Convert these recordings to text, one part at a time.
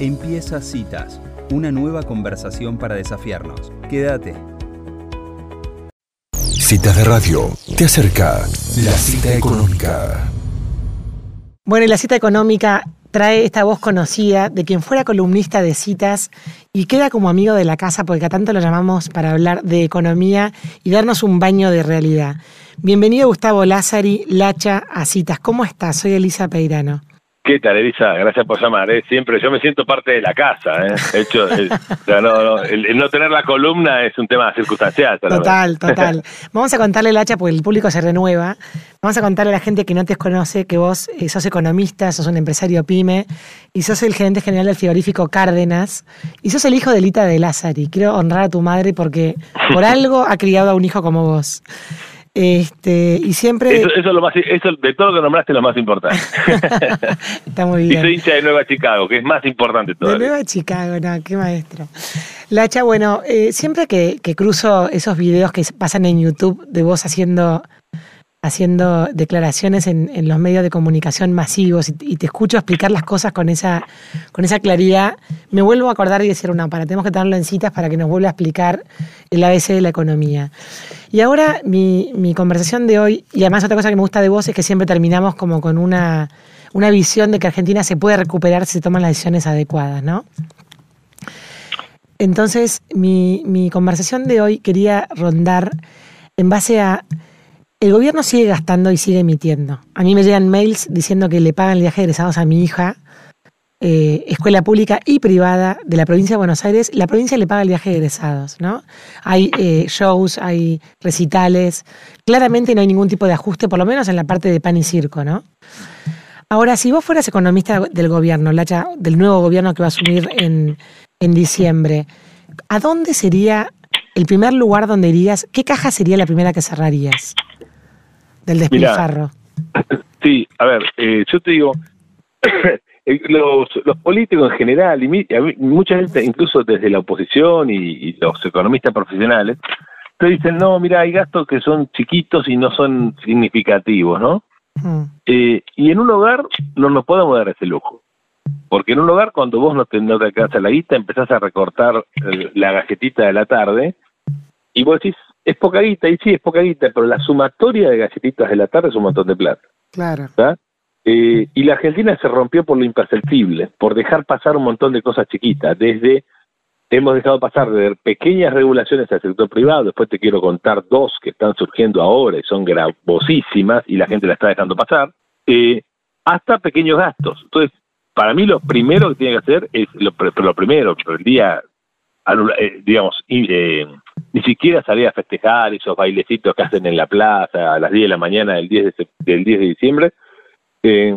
Empieza Citas, una nueva conversación para desafiarnos. Quédate. Citas de Radio te acerca la cita económica. Bueno, y la cita económica trae esta voz conocida de quien fuera columnista de citas y queda como amigo de la casa porque a tanto lo llamamos para hablar de economía y darnos un baño de realidad. Bienvenido Gustavo Lázari, Lacha, a citas. ¿Cómo estás? Soy Elisa Peirano. ¿Qué tal, Elisa? Gracias por llamar. ¿eh? Siempre yo me siento parte de la casa. ¿eh? hecho, el, no, el, no tener la columna es un tema circunstancial. Total, total. Vamos a contarle, Lacha, porque el público se renueva. Vamos a contarle a la gente que no te conoce que vos eh, sos economista, sos un empresario pyme y sos el gerente general del frigorífico Cárdenas y sos el hijo de Lita de Lázari. Quiero honrar a tu madre porque por algo ha criado a un hijo como vos. Este, y siempre. Eso, es lo más, eso de todo lo que nombraste es lo más importante. Está muy bien. Y soy hincha de Nueva Chicago, que es más importante todavía. De Nueva Chicago, no, qué maestro. Lacha, bueno, eh, siempre que, que, cruzo esos videos que pasan en YouTube de vos haciendo haciendo declaraciones en, los medios de comunicación masivos y, te escucho explicar las cosas con esa, con esa claridad, me vuelvo a acordar y decir, una para, tenemos que tenerlo en citas para que nos vuelva a explicar el ABC de la economía. Y ahora mi, mi conversación de hoy, y además otra cosa que me gusta de vos es que siempre terminamos como con una, una visión de que Argentina se puede recuperar si se toman las decisiones adecuadas, ¿no? Entonces, mi, mi conversación de hoy quería rondar en base a el gobierno sigue gastando y sigue emitiendo. A mí me llegan mails diciendo que le pagan el viaje de egresados a mi hija, eh, escuela pública y privada de la provincia de Buenos Aires. La provincia le paga el viaje de egresados, ¿no? Hay eh, shows, hay recitales. Claramente no hay ningún tipo de ajuste, por lo menos en la parte de pan y circo, ¿no? Ahora, si vos fueras economista del gobierno, Lacha, del nuevo gobierno que va a asumir en, en diciembre, ¿a dónde sería el primer lugar donde irías? ¿Qué caja sería la primera que cerrarías? Del despilfarro. sí, a ver, eh, yo te digo, los, los políticos en general, y, mucha gente, incluso desde la oposición y, los economistas profesionales, te dicen, no, mira, hay gastos que son chiquitos y no son significativos, ¿no? Mm. Eh, y en un hogar no nos podemos dar ese lujo. Porque en un hogar, cuando vos no te, no te alcanza la guita, empezás a recortar eh, la galletita de la tarde y vos decís, es poca guita, y sí, es poca guita, pero la sumatoria de galletitas de la tarde es un montón de plata. Claro. Eh, y la Argentina se rompió por lo imperceptible, por dejar pasar un montón de cosas chiquitas, desde hemos dejado pasar de pequeñas regulaciones al sector privado, después te quiero contar dos que están surgiendo ahora y son gravosísimas y la gente la está dejando pasar, eh, hasta pequeños gastos. Entonces, para mí lo primero que tiene que hacer es, lo, lo primero, el día, eh, digamos, eh, ni siquiera salir a festejar esos bailecitos que hacen en la plaza a las 10 de la mañana del 10 de, del 10 de diciembre. Eh,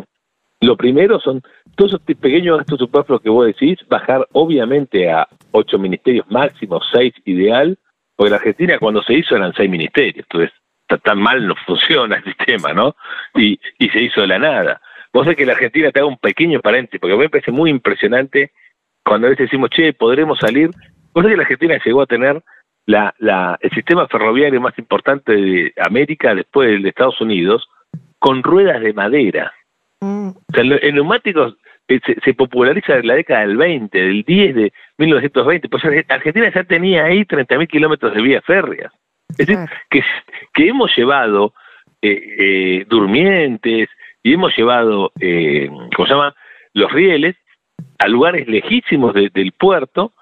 lo primero son todos esos pequeños gastos superfluos que vos decís, bajar obviamente a ocho ministerios máximos, seis ideal, porque la Argentina cuando se hizo eran seis ministerios, entonces tan mal no funciona el sistema, ¿no? Y, y se hizo de la nada. Vos sabés que la Argentina te haga un pequeño paréntesis, porque a mí me parece muy impresionante cuando a veces decimos, che, podremos salir. Vos sabés que la Argentina llegó a tener la, la, el sistema ferroviario más importante de América después del de Estados Unidos con ruedas de madera. Mm. O sea, el, neumáticos eh, se, populariza en la década del 20, del 10 de 1920. Pues Argentina ya tenía ahí 30.000 kilómetros de vías férreas. Es decir, que, que hemos llevado eh, eh, durmientes y hemos llevado, eh, ¿cómo se llama?, los rieles a lugares lejísimos del puerto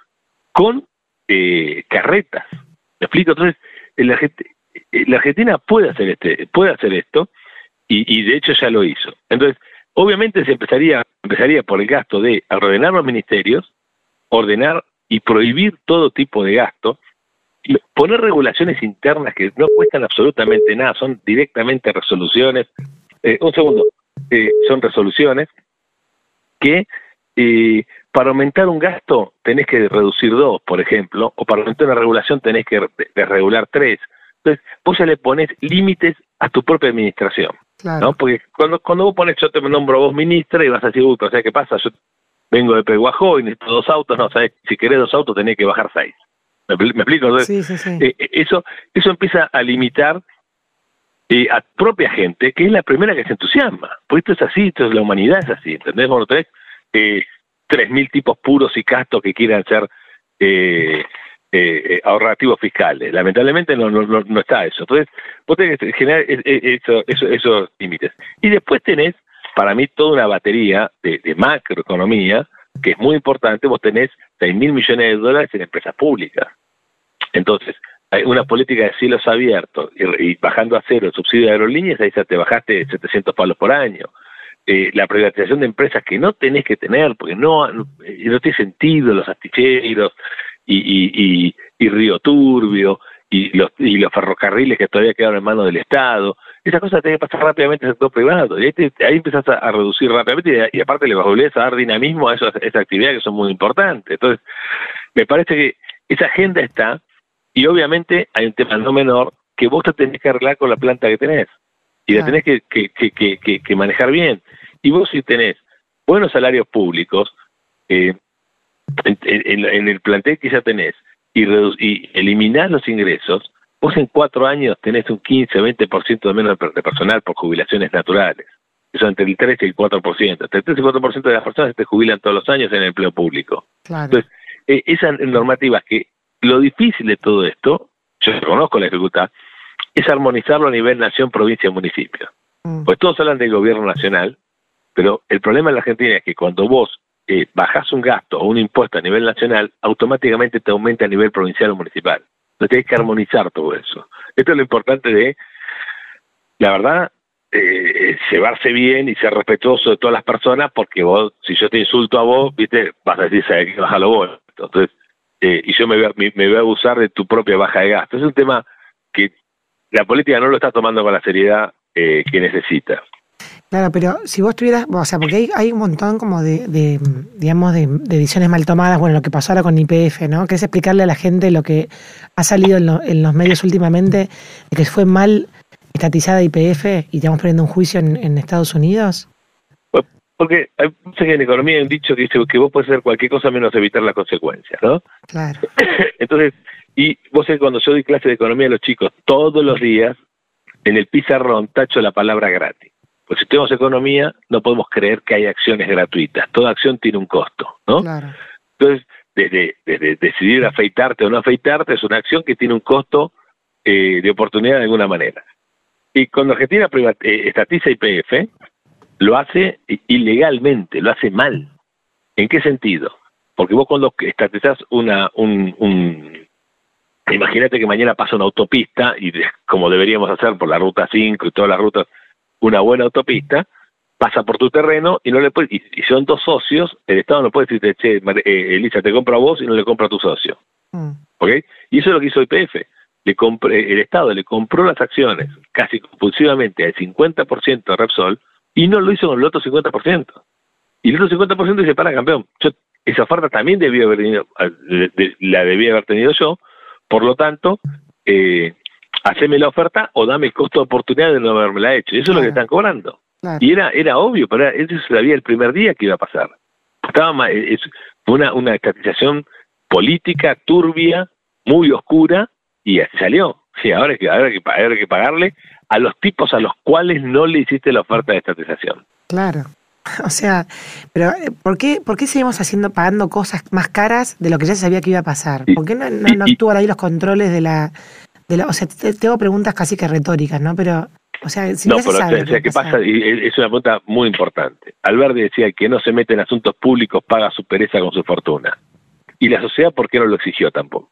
con eh, carretas. ¿Me explico? Entonces, la, la Argentina puede hacer este, puede hacer esto, y, de hecho ya lo hizo. Entonces, obviamente se empezaría, empezaría por el gasto de ordenar los ministerios, ordenar y prohibir todo tipo de gasto, poner regulaciones internas que no cuestan absolutamente nada, son directamente resoluciones. Eh, un segundo, eh, son resoluciones que eh, para aumentar un gasto tenés que reducir dos, por ejemplo, o para aumentar una regulación tenés que regular tres. Entonces, vos ya le pones límites a tu propia administración. ¿no? Porque cuando, cuando vos pones, yo te nombro vos ministra y vas a decir, uy, pero ¿sabes qué pasa? Yo vengo de Peguajó y necesito dos autos, no, ¿sabes? Si querés dos autos tenés que bajar seis. ¿Me, explico? Entonces, sí, sí, sí. Eh, eh, eso, eso empieza a limitar eh, a propia gente, que es la primera que se entusiasma. Porque esto es así, esto es la humanidad es así, ¿entendés? Vos eh, 3.000 tipos puros y castos que quieran ser eh, eh, ahorrativos fiscales. Lamentablemente no, no, no, está eso. Entonces, vos tenés que generar eso, esos límites. Y después tenés, para mí, toda una batería de, macroeconomía que es muy importante. Vos tenés 6 mil millones de dólares en empresas públicas. Entonces, hay una política de cielos abiertos y, bajando a cero el subsidio de aerolíneas, ahí te bajaste 700 palos por año. Eh, la privatización de empresas que no tenés que tener, porque no, no, no tiene sentido, los asticheros y, y, Río Turbio y los, y los ferrocarriles que todavía quedaron en manos del Estado. Esas cosas tienen que pasar rápidamente al sector privado. Y ahí, ahí empezás a, reducir rápidamente y, aparte le volvés a dar dinamismo a, esas, a esas actividades que son muy importantes. Entonces, me parece que esa agenda está y obviamente hay un tema no menor que vos te tenés que arreglar con la planta que tenés y la tenés que, que, que, que, manejar bien. Y vos si tenés buenos salarios públicos, eh, en, en, el plantel que ya tenés, y, y eliminás los ingresos, vos en cuatro años tenés un 15, 20% de menos de personal por jubilaciones naturales. Eso entre el 13 y el 4%. Entre el 13 y el 4% de las personas te jubilan todos los años en el empleo público. Entonces, eh, esas normativas que lo difícil de todo esto, yo reconozco la ejecuta, es armonizarlo a nivel nación, provincia, municipio. Mm. Pues todos hablan del gobierno nacional, pero el problema en la Argentina es que cuando vos eh, bajás un gasto o un impuesto a nivel nacional, automáticamente te aumenta a nivel provincial o municipal. Entonces tienes que armonizar todo eso. Esto es lo importante de, la verdad, eh, llevarse bien y ser respetuoso de todas las personas, porque vos, si yo te insulto a vos, viste, vas a decir, sabes que bájalo vos. Entonces, eh, y yo me voy, a, me, voy a abusar de tu propia baja de gasto. Es un tema que la política no lo está tomando con la seriedad eh, que necesita. Claro, pero si vos tuvieras, o sea, porque hay, hay un montón como de, de digamos, de, de, decisiones mal tomadas, bueno, lo que pasó ahora con IPF, ¿no? Que es explicarle a la gente lo que ha salido en, en los medios últimamente, de que fue mal estatizada IPF y estamos poniendo un juicio en, en Estados Unidos. Porque hay, que en economía hay un dicho que dice que vos puedes hacer cualquier cosa menos evitar las consecuencias, ¿no? Claro. Entonces, y vos sabés, cuando yo doy clase de economía a los chicos, todos los días, en el pizarrón tacho la palabra gratis. Pues si tenemos economía, no podemos creer que hay acciones gratuitas. Toda acción tiene un costo, ¿no? Claro. Entonces, desde, desde, decidir afeitarte o no afeitarte es una acción que tiene un costo eh, de oportunidad de alguna manera. Y cuando Argentina eh, estatiza IPF, lo hace ilegalmente, lo hace mal. ¿En qué sentido? Porque vos cuando estatizás una, un, un imagínate que mañana pasa una autopista y como deberíamos hacer por la ruta 5 y todas las rutas, una buena autopista, pasa por tu terreno y no le puede, y, son dos socios, el Estado no puede decirte, che, eh, Elisa, te compra a vos y no le compra a tu socio. Mm. ¿Ok? Y eso es lo que hizo IPF. Le compré, el Estado le compró las acciones casi compulsivamente al 50% de Repsol y no lo hizo con el otro 50%. Y el otro 50% dice, para campeón, yo, esa oferta también debía haber tenido, la debía haber tenido yo, por lo tanto, eh, haceme la oferta o dame el costo de oportunidad de no haberme la hecho. Y eso es lo que están cobrando. Y era, era obvio, pero eso se sabía el primer día que iba a pasar. Estaba es una, una estatización política turbia, muy oscura, y así salió. Sí, ahora hay que, ahora hay que, ahora hay que pagarle a los tipos a los cuales no le hiciste la oferta de estatización. Claro. O sea, pero eh, ¿por qué, ¿por qué seguimos haciendo, pagando cosas más caras de lo que ya se sabía que iba a pasar? ¿Por qué no, no, no ahí los controles de la, de la... O sea, tengo preguntas casi que retóricas, ¿no? Pero, o sea, si no, pero o sea, ¿qué pasa? Y es una pregunta muy importante. Alberti decía que no se mete en asuntos públicos paga su pereza con su fortuna. ¿Y la sociedad por qué no lo exigió tampoco?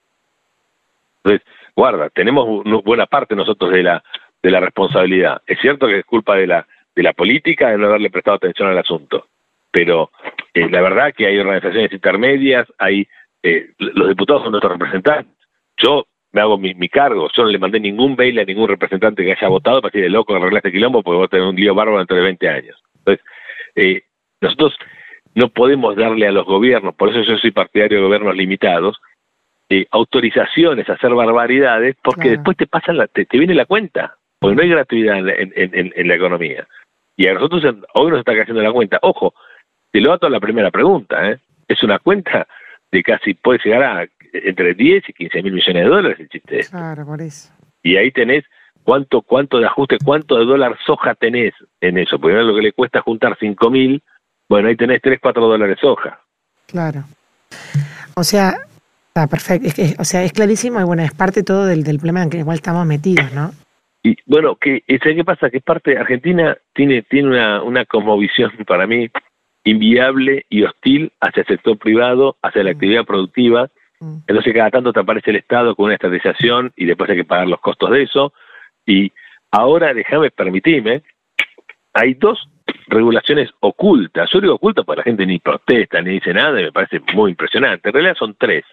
Entonces, guarda, tenemos buena parte nosotros de la de la responsabilidad. Es cierto que es culpa de la, de la política de no haberle prestado atención al asunto, pero eh, la verdad que hay organizaciones intermedias, hay eh, los diputados son nuestros representantes. Yo me hago mi, cargo, yo no le mandé ningún baile a ningún representante que haya votado para decir de loco arreglar este quilombo porque voy a tener un lío bárbaro dentro de 20 años. Entonces, eh, nosotros no podemos darle a los gobiernos, por eso yo soy partidario de gobiernos limitados, autorizaciones a hacer barbaridades porque después te pasa la, te, viene la cuenta porque no hay gratuidad en, la economía. Y a nosotros hoy nos está cayendo la cuenta. Ojo, te lo dato a la primera pregunta, ¿eh? es una cuenta de casi, puede llegar a entre 10 y 15 mil millones de dólares el chiste. Claro, por eso. Y ahí tenés cuánto cuánto de ajuste, cuánto de dólar soja tenés en eso, porque lo que le cuesta juntar 5 mil, bueno, ahí tenés 3, 4 dólares soja. Claro. O sea, está perfecto. Es que, o sea, es clarísimo y bueno, es parte todo del, del problema en el cual estamos metidos, ¿no? Y bueno, que qué pasa? Que parte Argentina tiene tiene una, una visión para mí inviable y hostil hacia el sector privado, hacia la mm. actividad productiva. Mm. Entonces cada tanto te aparece el Estado con una estatización y después hay que pagar los costos de eso. Y ahora déjame permitirme, hay dos regulaciones ocultas. Yo digo ocultas porque la gente ni protesta ni dice nada y me parece muy impresionante. En realidad son tres.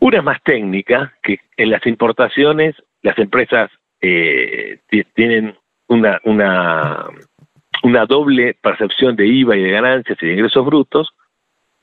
Una es más técnica, que en las importaciones las empresas eh, tienen una, una, una doble percepción de IVA y de ganancias y de ingresos brutos,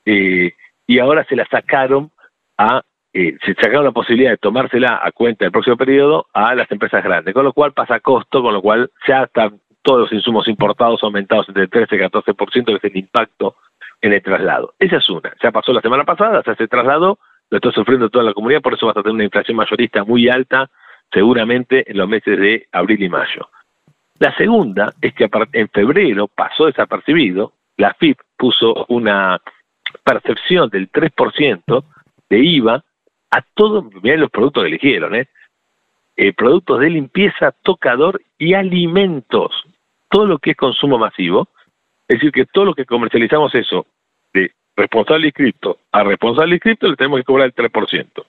eh, y ahora se la sacaron a, eh, se sacaron la posibilidad de tomársela a cuenta del próximo periodo a las empresas grandes, con lo cual pasa costo, con lo cual ya están todos los insumos importados aumentados entre el 13 y 14%, que es el impacto en el traslado. Esa es una. Ya pasó la semana pasada, se hace traslado, lo está sufriendo toda la comunidad, por eso va a tener una inflación mayorista muy alta seguramente en los meses de abril y mayo. La segunda es que en febrero pasó desapercibido, la FIP puso una percepción del 3% de IVA a todos, los productos que eligieron, ¿eh? ¿eh? productos de limpieza, tocador y alimentos, todo lo que es consumo masivo, es decir, que todo lo que comercializamos eso, de responsable inscripto a responsable inscripto, le tenemos que cobrar el 3%.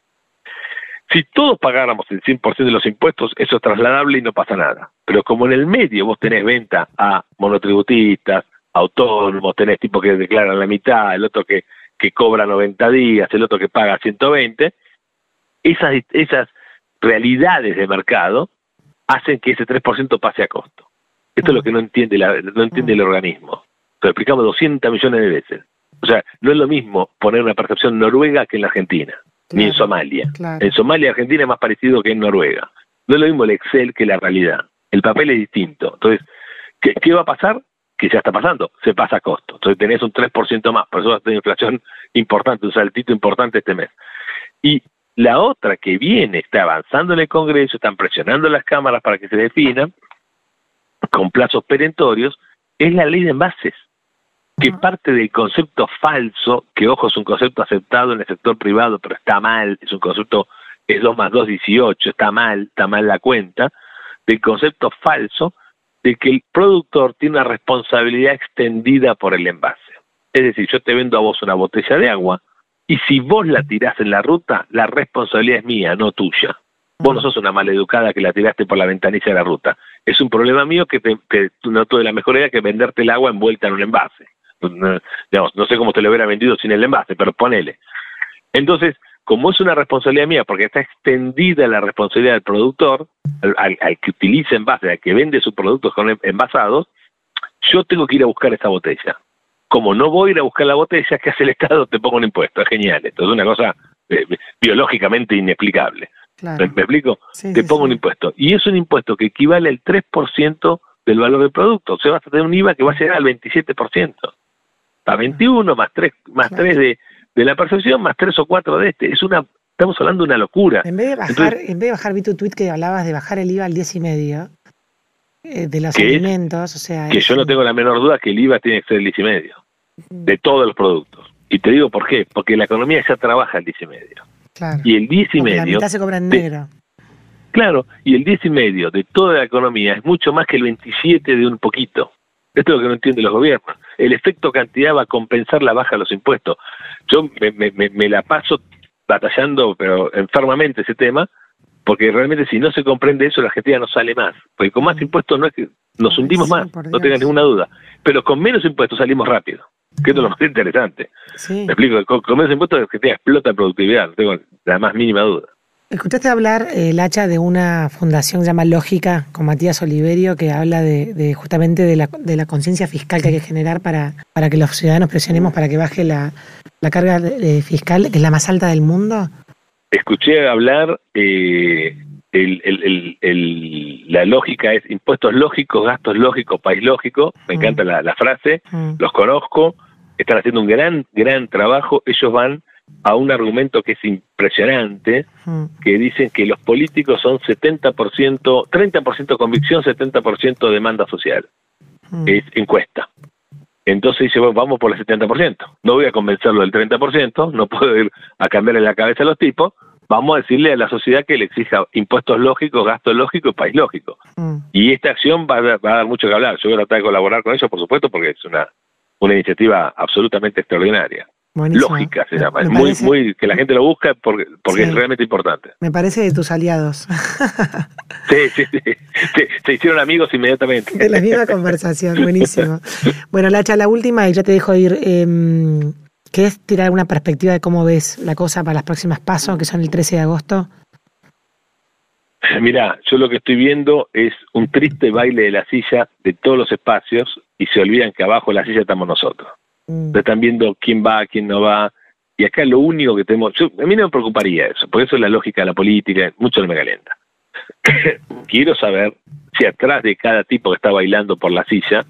Si todos pagáramos el 100% de los impuestos, eso es trasladable y no pasa nada. Pero como en el medio vos tenés venta a monotributistas, autónomos, tenés tipo que declaran la mitad, el otro que, que cobra 90 días, el otro que paga 120, esas, esas realidades de mercado hacen que ese 3% pase a costo. Esto es lo que no entiende, la, no entiende el organismo. Lo explicamos 200 millones de veces. O sea, no es lo mismo poner una percepción noruega que en la Argentina ni en Somalia. En Somalia, Argentina es más parecido que en Noruega. No es lo mismo el Excel que la realidad. El papel es distinto. Entonces, ¿qué, va a pasar? Que ya está pasando, se pasa a costo. Entonces tenés un 3% más, por eso va a tener inflación importante, un saltito importante este mes. Y la otra que viene, está avanzando en el Congreso, están presionando las cámaras para que se definan, con plazos perentorios, es la ley de envases que parte del concepto falso, que ojo es un concepto aceptado en el sector privado, pero está mal, es un concepto, es 2 más 2, 18, está mal, está mal la cuenta, del concepto falso de que el productor tiene una responsabilidad extendida por el envase. Es decir, yo te vendo a vos una botella de agua y si vos la tirás en la ruta, la responsabilidad es mía, no tuya. Vos no sos una maleducada que la tiraste por la ventanilla de la ruta. Es un problema mío que, te, que no tuve la mejor idea que venderte el agua envuelta en un envase. No, digamos, no sé cómo te lo hubiera vendido sin el envase, pero ponele. Entonces, como es una responsabilidad mía, porque está extendida la responsabilidad del productor, al, que utiliza envase, al que vende sus productos con envasados, yo tengo que ir a buscar esa botella. Como no voy a ir a buscar la botella, ¿qué hace el Estado? Te pongo un impuesto. Es genial. Esto es una cosa eh, biológicamente inexplicable. ¿Me, explico? te pongo un impuesto. Y es un impuesto que equivale al 3% del valor del producto. O sea, vas a tener un IVA que va a llegar al 27% a 21 más 3, más 3 de, de la percepción, más 3 o 4 de este. Es una, estamos hablando de una locura. En vez de bajar, en vez de bajar vi tu tweet que hablabas de bajar el IVA al 10 y medio eh, de los alimentos, o sea... Que yo no tengo la menor duda que el IVA tiene que ser el 10 y medio, de todos los productos. Y te digo por qué, porque la economía ya trabaja el 10 y medio. Claro. Y el 10 y medio... La mitad se cobra en negro. claro, y el 10 y medio de toda la economía es mucho más que el 27 de un poquito. Esto es lo que no entienden los gobiernos. El efecto cantidad va a compensar la baja de los impuestos. Yo me, la paso batallando, pero enfermamente ese tema, porque realmente si no se comprende eso, la Argentina no sale más. Porque con más impuestos no es que nos hundimos más, no tengan ninguna duda. Pero con menos impuestos salimos rápido, que es lo más interesante. Me explico, con, con menos impuestos la Argentina explota productividad, no tengo la más mínima duda. Escuchaste hablar, el eh, Lacha, de una fundación que se llama Lógica con Matías Oliverio, que habla de, justamente de la, de la conciencia fiscal que hay que generar para, para que los ciudadanos presionemos para que baje la, carga fiscal, que es la más alta del mundo. Escuché hablar, eh, la lógica es impuestos lógicos, gastos lógicos, país lógico, me mm. encanta la, frase, mm. los conozco, están haciendo un gran, gran trabajo, ellos van a un argumento que es impresionante, hmm. que dicen que los políticos son 70%, 30% convicción, 70% demanda social. Hmm. Es encuesta. Entonces dice, bueno, vamos por el 70%. No voy a convencerlo del 30%, no puedo ir a cambiarle la cabeza a los tipos. Vamos a decirle a la sociedad que le exija impuestos lógicos, gastos lógicos, país lógico. Mm. Y esta acción va a, dar- va a dar mucho que hablar. Yo voy a tratar de colaborar con ellos, por supuesto, porque es una, una iniciativa absolutamente extraordinaria. Buenísimo. Lógica se llama. Es muy, muy, que la gente lo busca porque, porque Sí. es realmente importante. Me parece de tus aliados. Sí, sí, sí. Se, se hicieron amigos inmediatamente. De la misma conversación, buenísimo. Bueno, Lacha, la última y ya te dejo ir. Eh, ¿Querés tirar alguna perspectiva de cómo ves la cosa para las próximas pasos, que son el 13 de agosto? Mira, yo lo que estoy viendo es un triste baile de la silla de todos los espacios y se olvidan que abajo de la silla estamos nosotros. Mm, están viendo quién va, quién no va. Y acá lo único que tenemos, yo- a mí no me preocuparía eso, porque eso es la lógica de la política, mucho no me calienta. Quiero saber si atrás de cada tipo que está bailando por la silla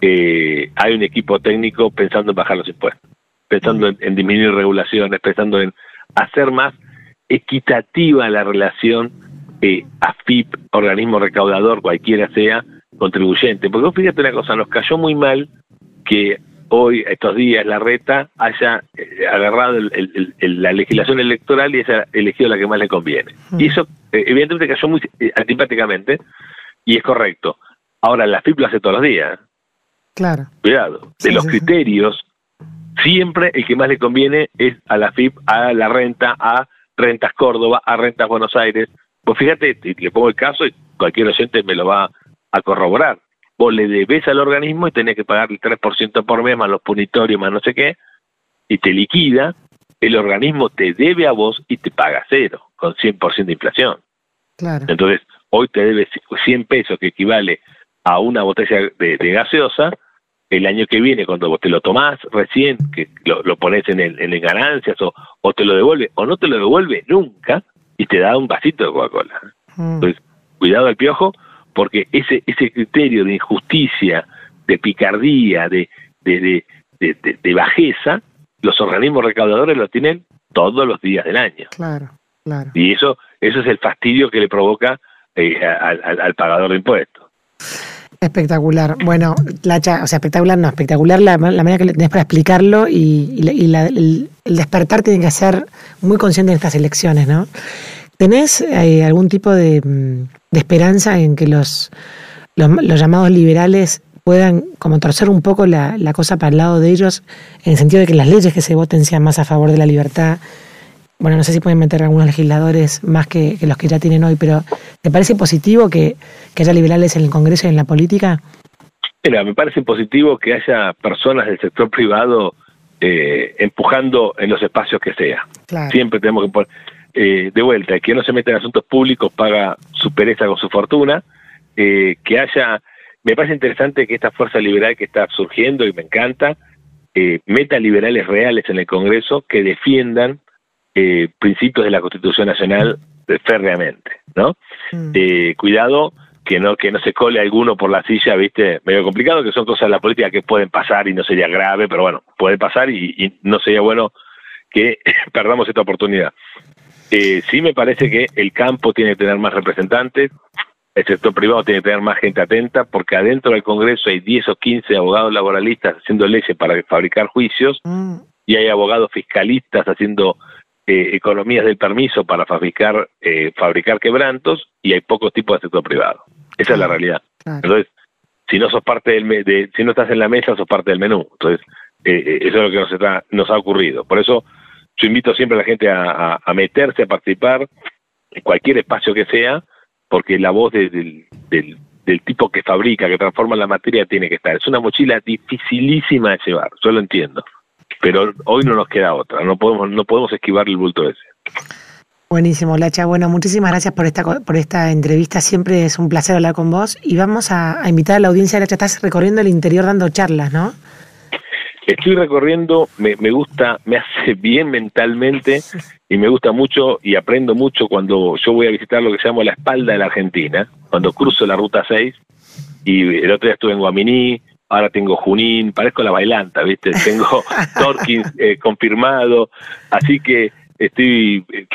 eh, hay un equipo técnico pensando en bajar los impuestos, pensando en, en disminuir regulaciones, pensando en hacer más equitativa la relación eh, AFIP, organismo recaudador, cualquiera sea, contribuyente. Porque vos fíjate una cosa, nos cayó muy mal que hoy, estos días, la reta haya eh, agarrado el- el- el- el- la legislación electoral y haya elegido la que más le conviene. Mm. Y eso, eh, evidentemente, cayó muy eh, antipáticamente y es correcto. Ahora, la FIP lo hace todos los días. claro. Cuidado. De Sí, los sí, sí. criterios, siempre el que más le conviene es a la FIP, a la renta, a Rentas Córdoba, a Rentas Buenos Aires. Pues fíjate, le pongo el caso y cualquier oyente me lo va a corroborar. Vos le debes al organismo y tenés que pagar el 3% por mes, más los punitorios, más no sé qué, y te liquida. El organismo te debe a vos y te paga cero, con 100% de inflación. Claro. Entonces, hoy te debe 100 pesos, que equivale a una botella de, de gaseosa. El año que viene, cuando vos te lo tomás recién, que lo, lo pones en, el, en el ganancias o, o te lo devuelve o no te lo devuelve nunca y te da un vasito de Coca-Cola. Mm, Entonces, cuidado al piojo, porque ese ese criterio de injusticia, de picardía, de, de, de, de- de- de bajeza, los organismos recaudadores lo tienen todos los días del año. claro, claro. Y eso, eso es el fastidio que le provoca eh, al, al- al pagador de impuestos. Espectacular. Bueno, Lacha, o sea, espectacular no, espectacular la, la manera que tenés para explicarlo y, y la- y la- el, el despertar tiene que ser muy consciente en estas elecciones, ¿no? ¿Tenés eh, algún tipo de, mm, de esperanza en que los, los, los llamados liberales puedan como torcer un poco la, la cosa para el lado de ellos, en el sentido de que las leyes que se voten sean más a favor de la libertad? Bueno, no sé si pueden meter algunos legisladores más que, que los que ya tienen hoy, pero ¿te parece positivo que, que haya liberales en el Congreso y en la política? Mira, me parece positivo que haya personas del sector privado eh, empujando en los espacios que sea. Claro. Siempre tenemos que poner, eh, de vuelta, el que no se mete en asuntos públicos paga su pereza con su fortuna, eh, que haya, me parece interesante que esta fuerza liberal que está surgiendo y me encanta, eh, meta liberales reales en el Congreso que defiendan eh, principios de la Constitución Nacional férreamente, ¿no? Mm, Eh, cuidado que no que no se cole alguno por la silla, viste, medio complicado, que son cosas de la política que pueden pasar y no sería grave, pero bueno, puede pasar y, y no sería bueno que perdamos esta oportunidad. Eh, sí me parece que el campo tiene que tener más representantes, el sector privado tiene que tener más gente atenta, porque adentro del Congreso hay 10 o 15 abogados laboralistas haciendo leyes para fabricar juicios mm, y hay abogados fiscalistas haciendo eh, economías del permiso para fabricar eh, fabricar quebrantos y hay pocos tipos de sector privado. Esa es la realidad. claro. Entonces, si no sos parte del me- de, si no estás en la mesa, sos parte del menú. Entonces, eh, eh, eso es lo que nos, está- nos ha ocurrido. Por eso, yo invito siempre a la gente a, meterse, a participar en cualquier espacio que sea, porque la voz de- del, tipo que fabrica, que transforma la materia, tiene que estar. Es una mochila dificilísima de llevar, yo lo entiendo. Pero hoy no nos queda otra, no podemos, no podemos esquivar el bulto ese. Buenísimo, Lacha. Bueno, muchísimas gracias por esta, por esta entrevista. Siempre es un placer hablar con vos. Y vamos a, invitar a la audiencia, Lacha. Estás recorriendo el interior dando charlas, ¿no? Estoy recorriendo, me, me gusta, me hace bien mentalmente y me gusta mucho y aprendo mucho cuando yo voy a visitar lo que se llama la espalda de la Argentina, cuando cruzo la ruta 6 y el otro día estuve en Guaminí, ahora tengo Junín, parezco la bailanta, ¿viste? Tengo Torkins eh, confirmado, así que estoy, eh,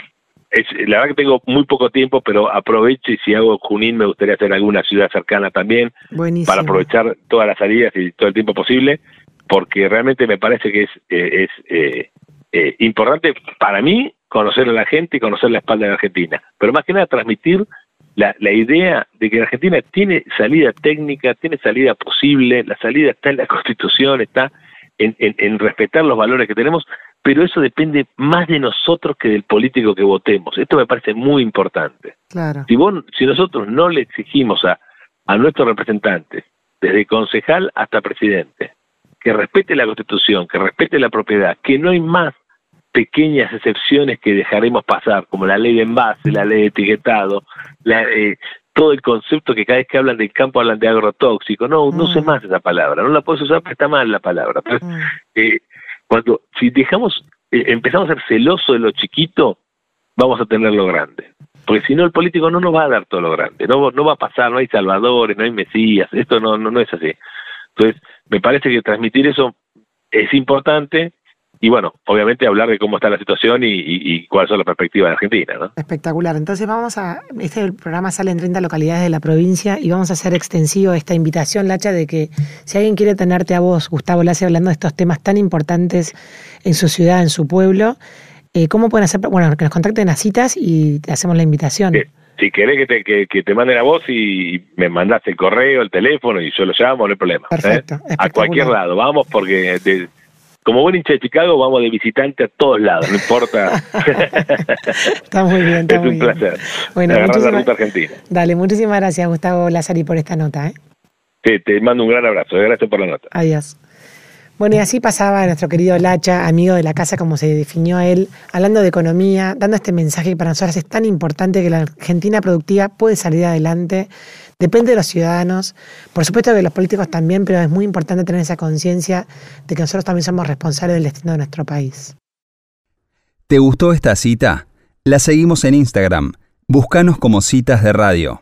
es, la verdad que tengo muy poco tiempo, pero aprovecho y si hago Junín me gustaría hacer alguna ciudad cercana también Buenísimo. para aprovechar todas las salidas y todo el tiempo posible. Porque realmente me parece que es, eh, es eh, importante para mí conocer a la gente y conocer la espalda de Argentina, pero más que nada transmitir la, la idea de que la Argentina tiene salida técnica, tiene salida posible, la salida está en la Constitución, está en, en, respetar los valores que tenemos, pero eso depende más de nosotros que del político que votemos. Esto me parece muy importante. Claro. Si, vos, si nosotros no le exigimos a, a nuestros representantes, desde concejal hasta presidente, que respete la Constitución, que respete la propiedad, que no hay más pequeñas excepciones que dejaremos pasar, como la ley de envase, la ley de etiquetado, eh, todo el concepto que cada vez que hablan del campo hablan de agrotóxico. No, no sé mm. más esa palabra, no la puedes usar porque está mal la palabra. Mm. eh, cuando, si dejamos, eh, empezamos a ser celosos de lo chiquito, vamos a tener lo grande. Porque si no, el político no nos va a dar todo lo grande, no, no va a pasar, no hay salvadores, no hay mesías, esto no, no, no es así. Entonces, me parece que transmitir eso es importante, y bueno, obviamente hablar de cómo está la situación y, y, cuáles son las perspectivas de Argentina. ¿no? Espectacular. Entonces vamos a, este programa sale en 30 localidades de la provincia y vamos a hacer extensivo esta invitación, Lacha, de que si alguien quiere tenerte a vos, Gustavo Lace, hablando de estos temas tan importantes en su ciudad, en su pueblo, eh, ¿cómo pueden hacer? Bueno, que nos contacten a citas y te hacemos la invitación. Si querés que te, que, te manden a vos y me mandás el correo, el teléfono y yo lo llamo, no hay problema. ¿eh? Perfecto. A cualquier lado, vamos porque... De, como buen hincha de Chicago, vamos de visitante a todos lados, no importa. está muy bien, está Es un placer. Bueno, muchísimas, Argentina. Dale, muchísimas gracias, Gustavo Lazari, por esta nota. ¿eh? Sí, te mando un gran abrazo. Gracias por la nota. Adiós. Bueno, y así pasaba nuestro querido Lacha, amigo de la casa, como se definió él, hablando de economía, dando este mensaje que para nosotros es tan importante que la Argentina productiva puede salir adelante Depende de los ciudadanos, por supuesto que los políticos también, pero es muy importante tener esa conciencia de que nosotros también somos responsables del destino de nuestro país. ¿Te gustó esta cita? La seguimos en Instagram. Búscanos como citas de radio.